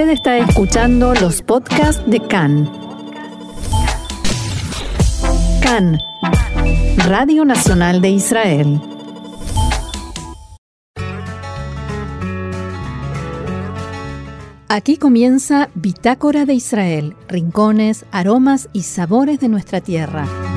Usted está escuchando los podcasts de CAN. CAN, Radio Nacional de Israel. Aquí comienza Bitácora de Israel, rincones, aromas y sabores de nuestra tierra.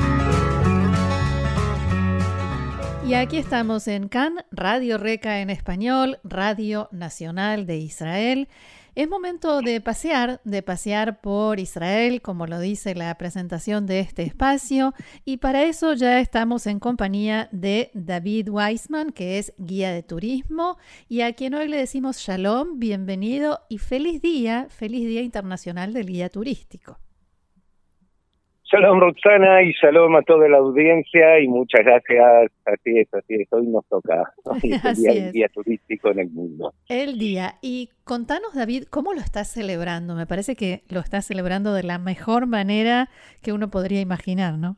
Y aquí estamos en CAN, Radio Reca en español, Radio Nacional de Israel. Es momento de pasear, de pasear por Israel, como lo dice la presentación de este espacio, y para eso ya estamos en compañía de David Weisman, que es guía de turismo, y a quien hoy le decimos shalom, bienvenido y feliz día, feliz Día Internacional del Guía Turístico. Shalom Roxana y shalom a toda la audiencia y muchas gracias. Así es, así es. Hoy nos toca el, día, día, turístico en el mundo. El día. Y contanos, David, ¿cómo lo estás celebrando? Me parece que lo estás celebrando de la mejor manera que uno podría imaginar, ¿no?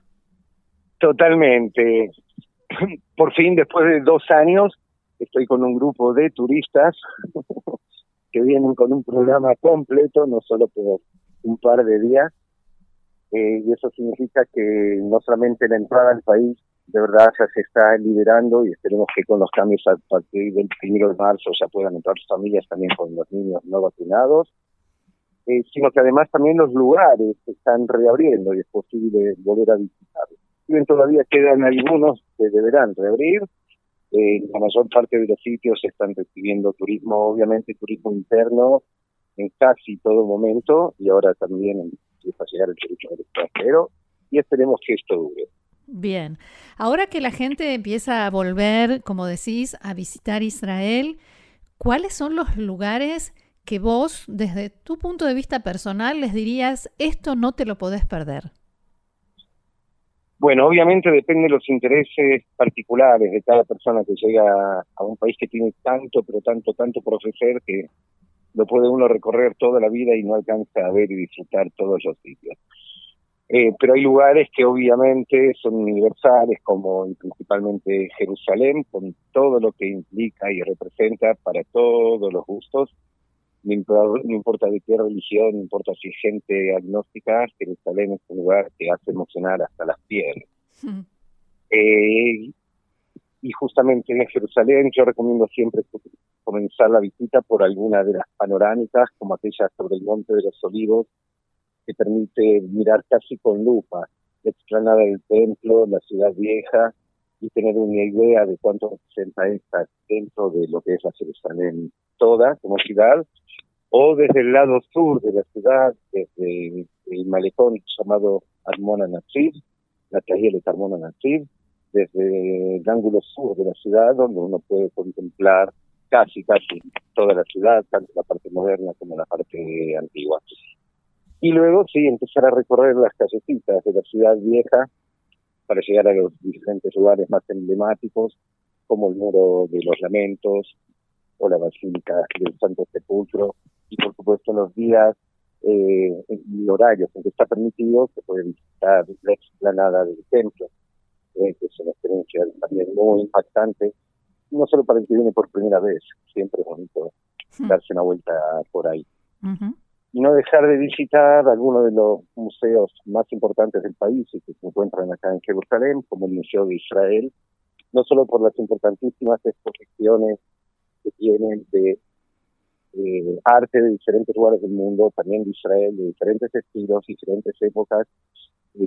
Totalmente. Por fin, después de dos años, estoy con un grupo de turistas que vienen con un programa completo, no solo por un par de días eh, y eso significa que no solamente la entrada al país de verdad ya se está liberando y esperemos que con los cambios a partir del primero de marzo ya puedan entrar familias también con los niños no vacunados, eh, sino que además también los lugares se están reabriendo y es posible volver a visitarlos. bien todavía quedan algunos que deberán reabrir, eh, la mayor parte de los sitios están recibiendo turismo, obviamente turismo interno en casi todo momento y ahora también en llegar el turismo del extranjero y esperemos que esto dure. Bien, ahora que la gente empieza a volver, como decís, a visitar Israel, ¿cuáles son los lugares que vos, desde tu punto de vista personal, les dirías, esto no te lo podés perder? Bueno, obviamente depende de los intereses particulares de cada persona que llega a un país que tiene tanto, pero tanto, tanto por ofrecer que lo puede uno recorrer toda la vida y no alcanza a ver y disfrutar todos los sitios. Eh, pero hay lugares que obviamente son universales, como principalmente Jerusalén, con todo lo que implica y representa para todos los gustos. No importa, de qué religión, no importa si es gente agnóstica, Jerusalén es un lugar que hace emocionar hasta las pieles. Eh, y justamente en Jerusalén yo recomiendo siempre comenzar la visita por alguna de las panorámicas, como aquella sobre el Monte de los Olivos, que permite mirar casi con lupa la explanada del templo, la ciudad vieja, y tener una idea de cuánto representa esta dentro de lo que es la Jerusalén toda como ciudad, o desde el lado sur de la ciudad, desde el malecón llamado Armona Natsir, la calle de Armona Natsir, desde el ángulo sur de la ciudad, donde uno puede contemplar casi, casi toda la ciudad, tanto la parte moderna como la parte antigua. Y luego sí, empezar a recorrer las callecitas de la ciudad vieja para llegar a los diferentes lugares más emblemáticos, como el Muro de los Lamentos o la Basílica del Santo Sepulcro, y por supuesto los días eh, y horarios en que está permitido se puede visitar la explanada del templo, eh, que es una experiencia también muy impactante no solo para el que viene por primera vez, siempre es bonito hmm. darse una vuelta por ahí. Y no dejar de visitar algunos de los museos más importantes del país y que se encuentran acá en Jerusalén, como el Museo de Israel, no solo por las importantísimas exposiciones que tienen de arte de diferentes lugares del mundo, también de Israel, de diferentes estilos, diferentes épocas,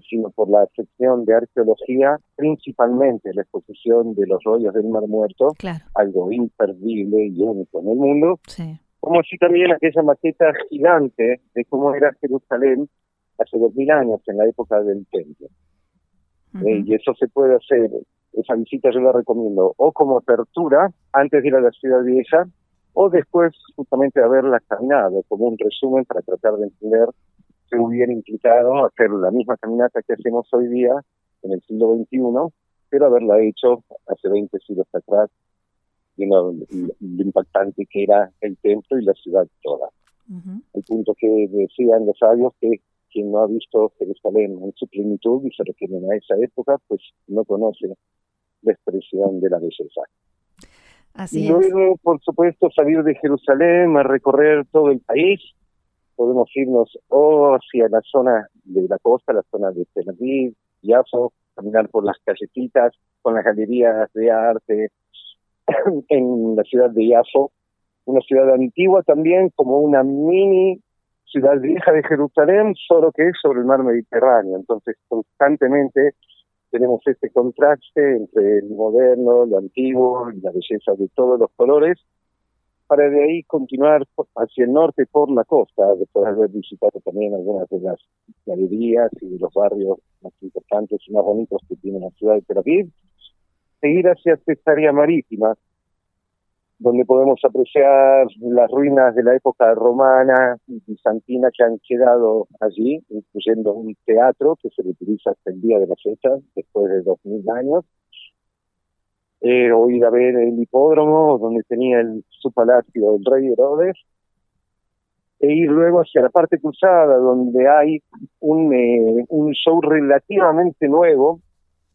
sino por la sección de arqueología, principalmente la exposición de los rollos del Mar Muerto, algo imperdible y único en el mundo, como si también aquella maqueta gigante de cómo era Jerusalén hace dos mil años, en la época del templo. Eh, y eso se puede hacer, esa visita yo la recomiendo, o como apertura, antes de ir a la ciudad vieja, o después justamente haberla caminado, como un resumen para tratar de entender se hubiera implicado hacer la misma caminata que hacemos hoy día en el siglo XXI, pero haberla hecho hace 20 siglos atrás, viendo lo, impactante que era el templo y la ciudad toda. El punto que decían los sabios que quien no ha visto Jerusalén en su plenitud y se refieren a esa época, pues no conoce la expresión de la belleza. Así y luego, por supuesto, salir de Jerusalén a recorrer todo el país, podemos irnos o hacia la zona de la costa, la zona de Tel Aviv, Yafo, caminar por las callecitas, con las galerías de arte en la ciudad de Yafo, una ciudad antigua también, como una mini ciudad vieja de Jerusalén, solo que es sobre el mar Mediterráneo. Entonces, constantemente tenemos este contraste entre lo moderno, lo antiguo y la belleza de todos los colores, para de ahí continuar hacia el norte por la costa, después de haber visitado también algunas de las galerías y los barrios más importantes y más bonitos que tiene la ciudad de Tel Aviv, seguir hacia Cesarea Marítima, donde podemos apreciar las ruinas de la época romana y bizantina que han quedado allí, incluyendo un teatro que se utiliza hasta el día de la fecha, después de dos mil años. Eh, o ir a ver el hipódromo, donde tenía el, su palacio el rey Herodes, e ir luego hacia la parte cruzada, donde hay un, eh, un show relativamente nuevo,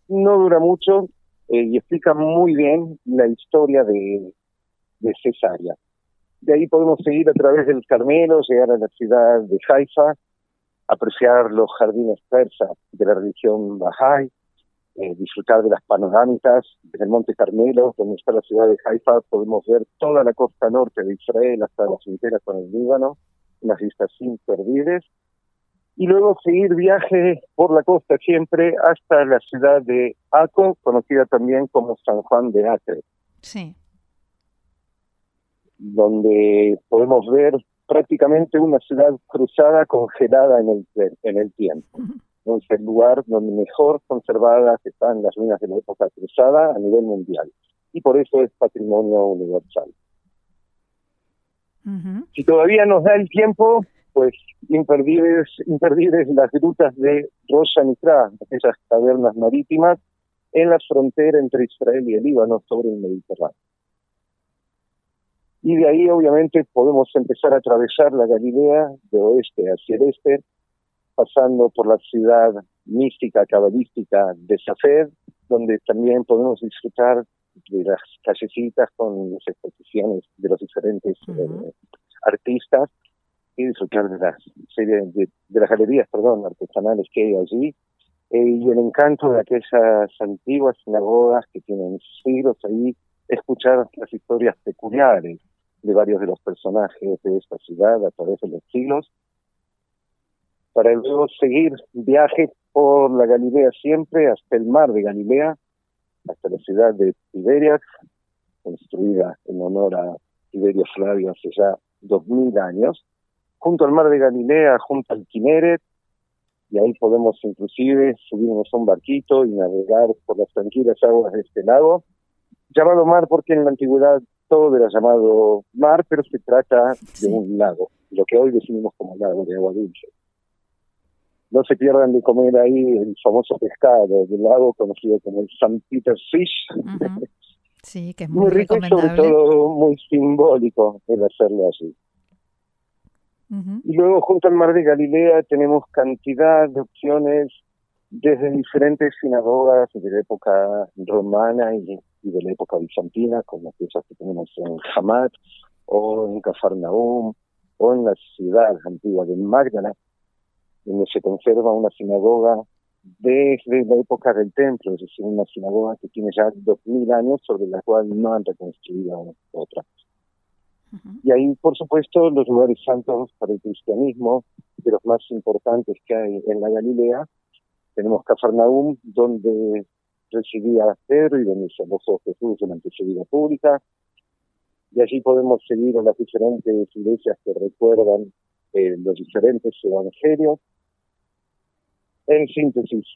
no dura mucho eh, y explica muy bien la historia de, de Cesárea. De ahí podemos seguir a través del Carmelo, llegar a la ciudad de Haifa, apreciar los jardines persas de la religión Bahá'í, eh, disfrutar de las panorámicas desde el Monte Carmelo, donde está la ciudad de Haifa, podemos ver toda la costa norte de Israel hasta la frontera con el Líbano, unas vistas imperdibles, y luego seguir viaje por la costa siempre hasta la ciudad de Aco, conocida también como San Juan de Acre. Sí donde podemos ver prácticamente una ciudad cruzada congelada en el, en el tiempo. Es el lugar donde mejor conservadas están las ruinas de la época cruzada a nivel mundial. Y por eso es patrimonio universal. Si todavía nos da el tiempo, pues imperdibles, imperdibles las grutas de Rosa Nitra, aquellas cavernas marítimas en la frontera entre Israel y el Líbano sobre el Mediterráneo. Y de ahí, obviamente, podemos empezar a atravesar la Galilea de oeste hacia el este, pasando por la ciudad mística, cabalística de Safed, donde también podemos disfrutar de las callecitas con las exposiciones de los diferentes eh, artistas y disfrutar de las de, las galerías, perdón, artesanales que hay allí. Eh, y el encanto de aquellas antiguas sinagogas que tienen siglos ahí, escuchar las historias peculiares de varios de los personajes de esta ciudad a través de los siglos, para luego seguir viaje por la Galilea siempre hasta el mar de Galilea, hasta la ciudad de Tiberias, construida en honor a Tiberio Flavio hace ya dos mil años, junto al mar de Galilea, junto al Kineret, y ahí podemos inclusive subirnos a un barquito y navegar por las tranquilas aguas de este lago, llamado mar porque en la antigüedad todo era llamado mar, pero se trata de un lago, lo que hoy definimos como lago de agua dulce. No se pierdan de comer ahí el famoso pescado del lago conocido como el St. Peter's Fish. Sí, que es muy, rico y sobre todo muy simbólico el hacerlo así. Y luego junto al mar de Galilea tenemos cantidad de opciones desde diferentes sinagogas de la época romana y, de la época bizantina, como aquellas que tenemos en Hamad o en Cafarnaum o en la ciudad antigua de Magdala, donde se conserva una sinagoga desde la época del templo, es decir, una sinagoga que tiene ya dos mil años sobre la cual no han reconstruido otra. Y ahí, por supuesto, los lugares santos para el cristianismo, de los más importantes que hay en la Galilea, tenemos Cafarnaum, donde residía Pedro y donde se alojó Jesús durante su vida pública. Y allí podemos seguir a las diferentes iglesias que recuerdan eh, los diferentes evangelios. En síntesis,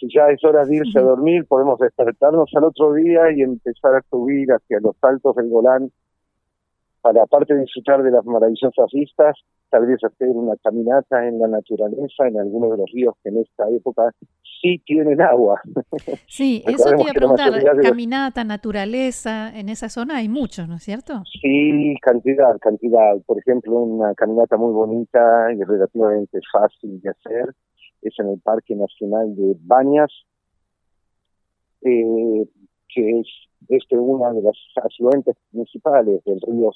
si ya es hora de irse a dormir, podemos despertarnos al otro día y empezar a subir hacia los altos del Golán para, aparte de disfrutar de las maravillosas vistas, tal vez hacer una caminata en la naturaleza, en algunos de los ríos que en esta época sí tienen agua. Sí, eso te iba a preguntar, caminata, naturaleza, en esa zona hay muchos, ¿no es cierto? Sí, cantidad, cantidad. Por ejemplo, una caminata muy bonita y relativamente fácil de hacer es en el Parque Nacional de Bañas, eh, que es este una de las afluentes principales del río,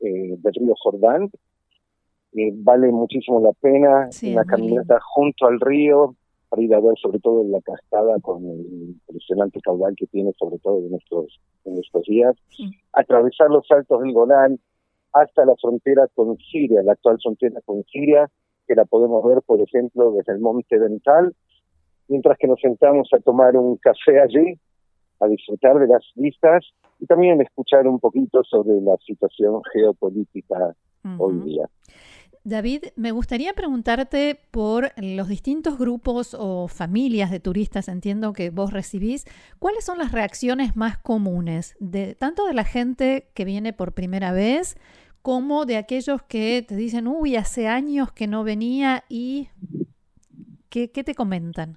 eh, del río Jordán, eh, vale muchísimo la pena, una caminata junto al río, para ir a ver sobre todo la cascada con el impresionante caudal que tiene sobre todo en estos, en estos días, atravesar los altos del Golán hasta la frontera con Siria, la actual frontera con Siria, que la podemos ver, por ejemplo, desde el Monte Dental, mientras que nos sentamos a tomar un café allí, a disfrutar de las vistas y también escuchar un poquito sobre la situación geopolítica hoy día. David, me gustaría preguntarte por los distintos grupos o familias de turistas, entiendo que vos recibís, ¿cuáles son las reacciones más comunes, de tanto de la gente que viene por primera vez como de aquellos que te dicen, uy, hace años que no venía y qué, te comentan?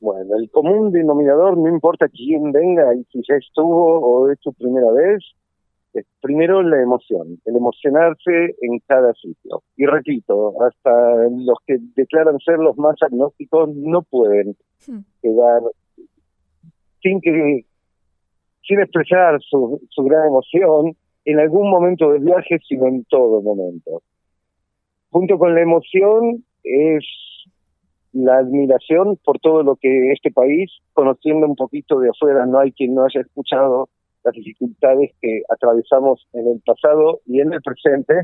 Bueno, el común denominador, no importa quién venga y si ya estuvo o es su primera vez, primero la emoción, el emocionarse en cada sitio. Y repito, hasta los que declaran ser los más agnósticos no pueden hmm. quedar sin que sin expresar su, su gran emoción en algún momento del viaje, sino en todo momento. Junto con la emoción es la admiración por todo lo que este país, conociendo un poquito de afuera, no hay quien no haya escuchado las dificultades que atravesamos en el pasado y en el presente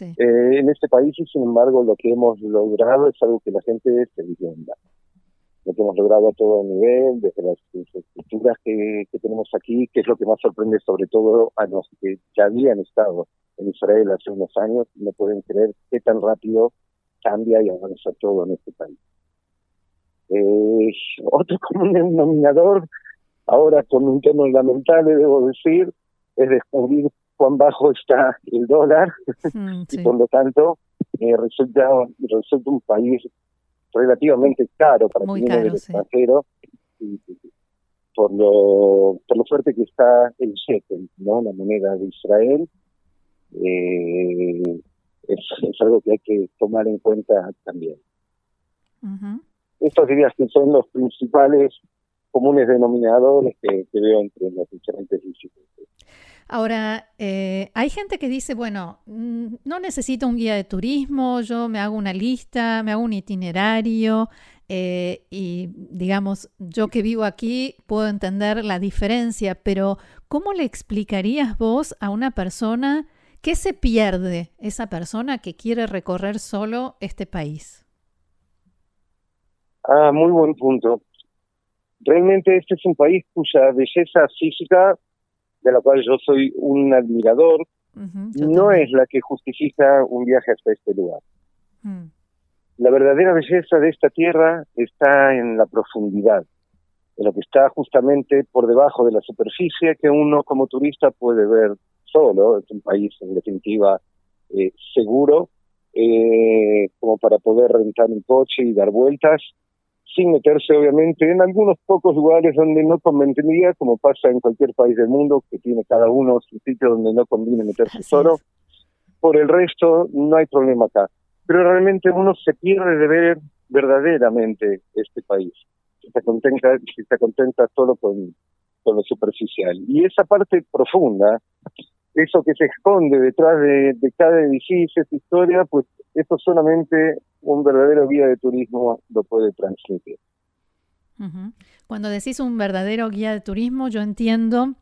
eh, en este país y sin embargo lo que hemos logrado es algo que la gente se vivienda. Lo que hemos logrado a todo nivel, desde las infraestructuras que, que tenemos aquí, que es lo que más sorprende sobre todo a los que ya habían estado en Israel hace unos años, no pueden creer qué tan rápido cambia y avanza todo en este país. Eh, otro común denominador Ahora, con un tema lamentable, debo decir, es descubrir cuán bajo está el dólar mm, y por lo tanto eh, resulta, resulta un país relativamente caro para Muy quien el extranjero por lo por lo fuerte que está el shekel, ¿no? La moneda de Israel. Eh, es, algo que hay que tomar en cuenta también. Estos dirías que son los principales comunes denominadores que, veo entre las diferentes instituciones. Ahora, eh, hay gente que dice, bueno, mm, no necesito un guía de turismo, yo me hago una lista, me hago un itinerario eh, y, digamos, yo que vivo aquí puedo entender la diferencia, pero ¿cómo le explicarías vos a una persona qué se pierde esa persona que quiere recorrer solo este país? Ah, muy buen punto. Realmente este es un país cuya belleza física, de la cual yo soy un admirador, no es la que justifica un viaje hasta este lugar. Mm. La verdadera belleza de esta tierra está en la profundidad, en lo que está justamente por debajo de la superficie que uno como turista puede ver solo. Es un país en definitiva eh, seguro, eh, como para poder rentar un coche y dar vueltas sin meterse obviamente en algunos pocos lugares donde no convendría, como pasa en cualquier país del mundo, que tiene cada uno su sitio donde no conviene meterse solo. Por el resto, no hay problema acá. Pero realmente uno se pierde de ver verdaderamente este país. Se está contenta, se está contenta solo con, con lo superficial. Y esa parte profunda eso que se esconde detrás de, cada edificio, esa historia, pues eso solamente un verdadero guía de turismo lo puede transmitir. Cuando decís un verdadero guía de turismo, yo entiendo,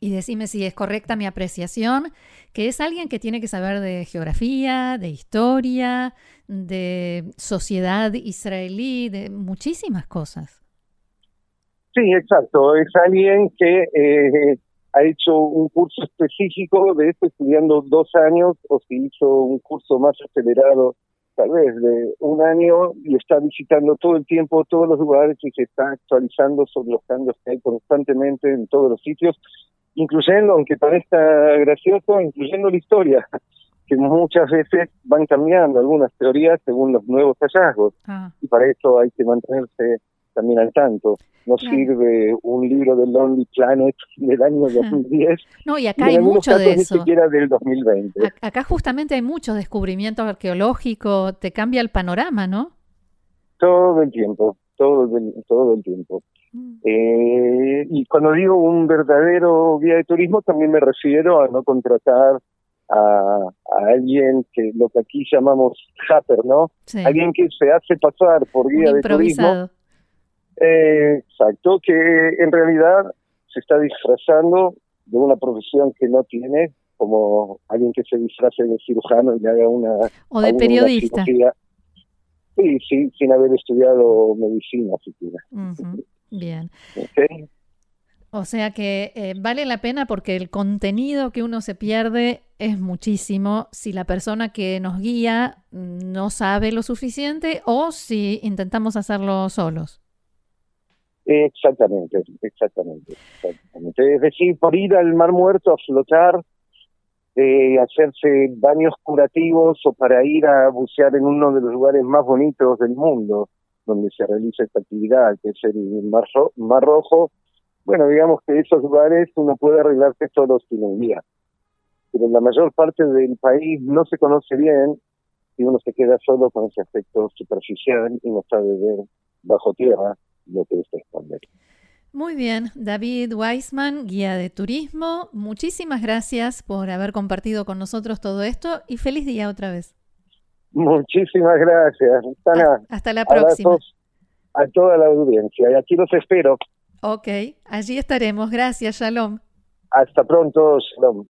y decime si es correcta mi apreciación, que es alguien que tiene que saber de geografía, de historia, de sociedad israelí, de muchísimas cosas. Sí, exacto. Es alguien que eh, ha hecho un curso específico de esto estudiando dos años o si hizo un curso más acelerado tal vez de un año y está visitando todo el tiempo todos los lugares y se está actualizando sobre los cambios que hay constantemente en todos los sitios, incluyendo, aunque parezca gracioso, incluyendo la historia, que muchas veces van cambiando algunas teorías según los nuevos hallazgos. Ah. Y para eso hay que mantenerse también al tanto. No sirve un libro de Lonely Planet del año 2010. No, y acá hay mucho de eso. Ni siquiera del 2020. Acá justamente hay muchos descubrimientos arqueológicos, te cambia el panorama, ¿no? Todo el tiempo, todo el, todo el tiempo. Mm. Eh, y cuando digo un verdadero guía de turismo, también me refiero a no contratar a, alguien que lo que aquí llamamos hacker, ¿no? Alguien que se hace pasar por guía de turismo. Eh, exacto, que en realidad se está disfrazando de una profesión que no tiene, como alguien que se disfrace de cirujano y le haga una... O de periodista. Sí, sí, sin haber estudiado medicina siquiera. Bien. O sea que eh, vale la pena porque el contenido que uno se pierde es muchísimo si la persona que nos guía no sabe lo suficiente o si intentamos hacerlo solos. Exactamente, exactamente, exactamente. Es decir, por ir al Mar Muerto a flotar, eh, hacerse baños curativos o para ir a bucear en uno de los lugares más bonitos del mundo donde se realiza esta actividad, que es el Mar, Rojo, bueno, digamos que esos lugares uno puede arreglarse solo sin un guía. Pero en la mayor parte del país no se conoce bien y uno se queda solo con ese aspecto superficial y no sabe ver bajo tierra lo que esconde. Muy bien, David Weisman, guía de turismo, muchísimas gracias por haber compartido con nosotros todo esto y feliz día otra vez. Muchísimas gracias. hasta la próxima. A toda la audiencia y aquí los espero. Ok, allí estaremos. Gracias, Shalom. Hasta pronto, Shalom.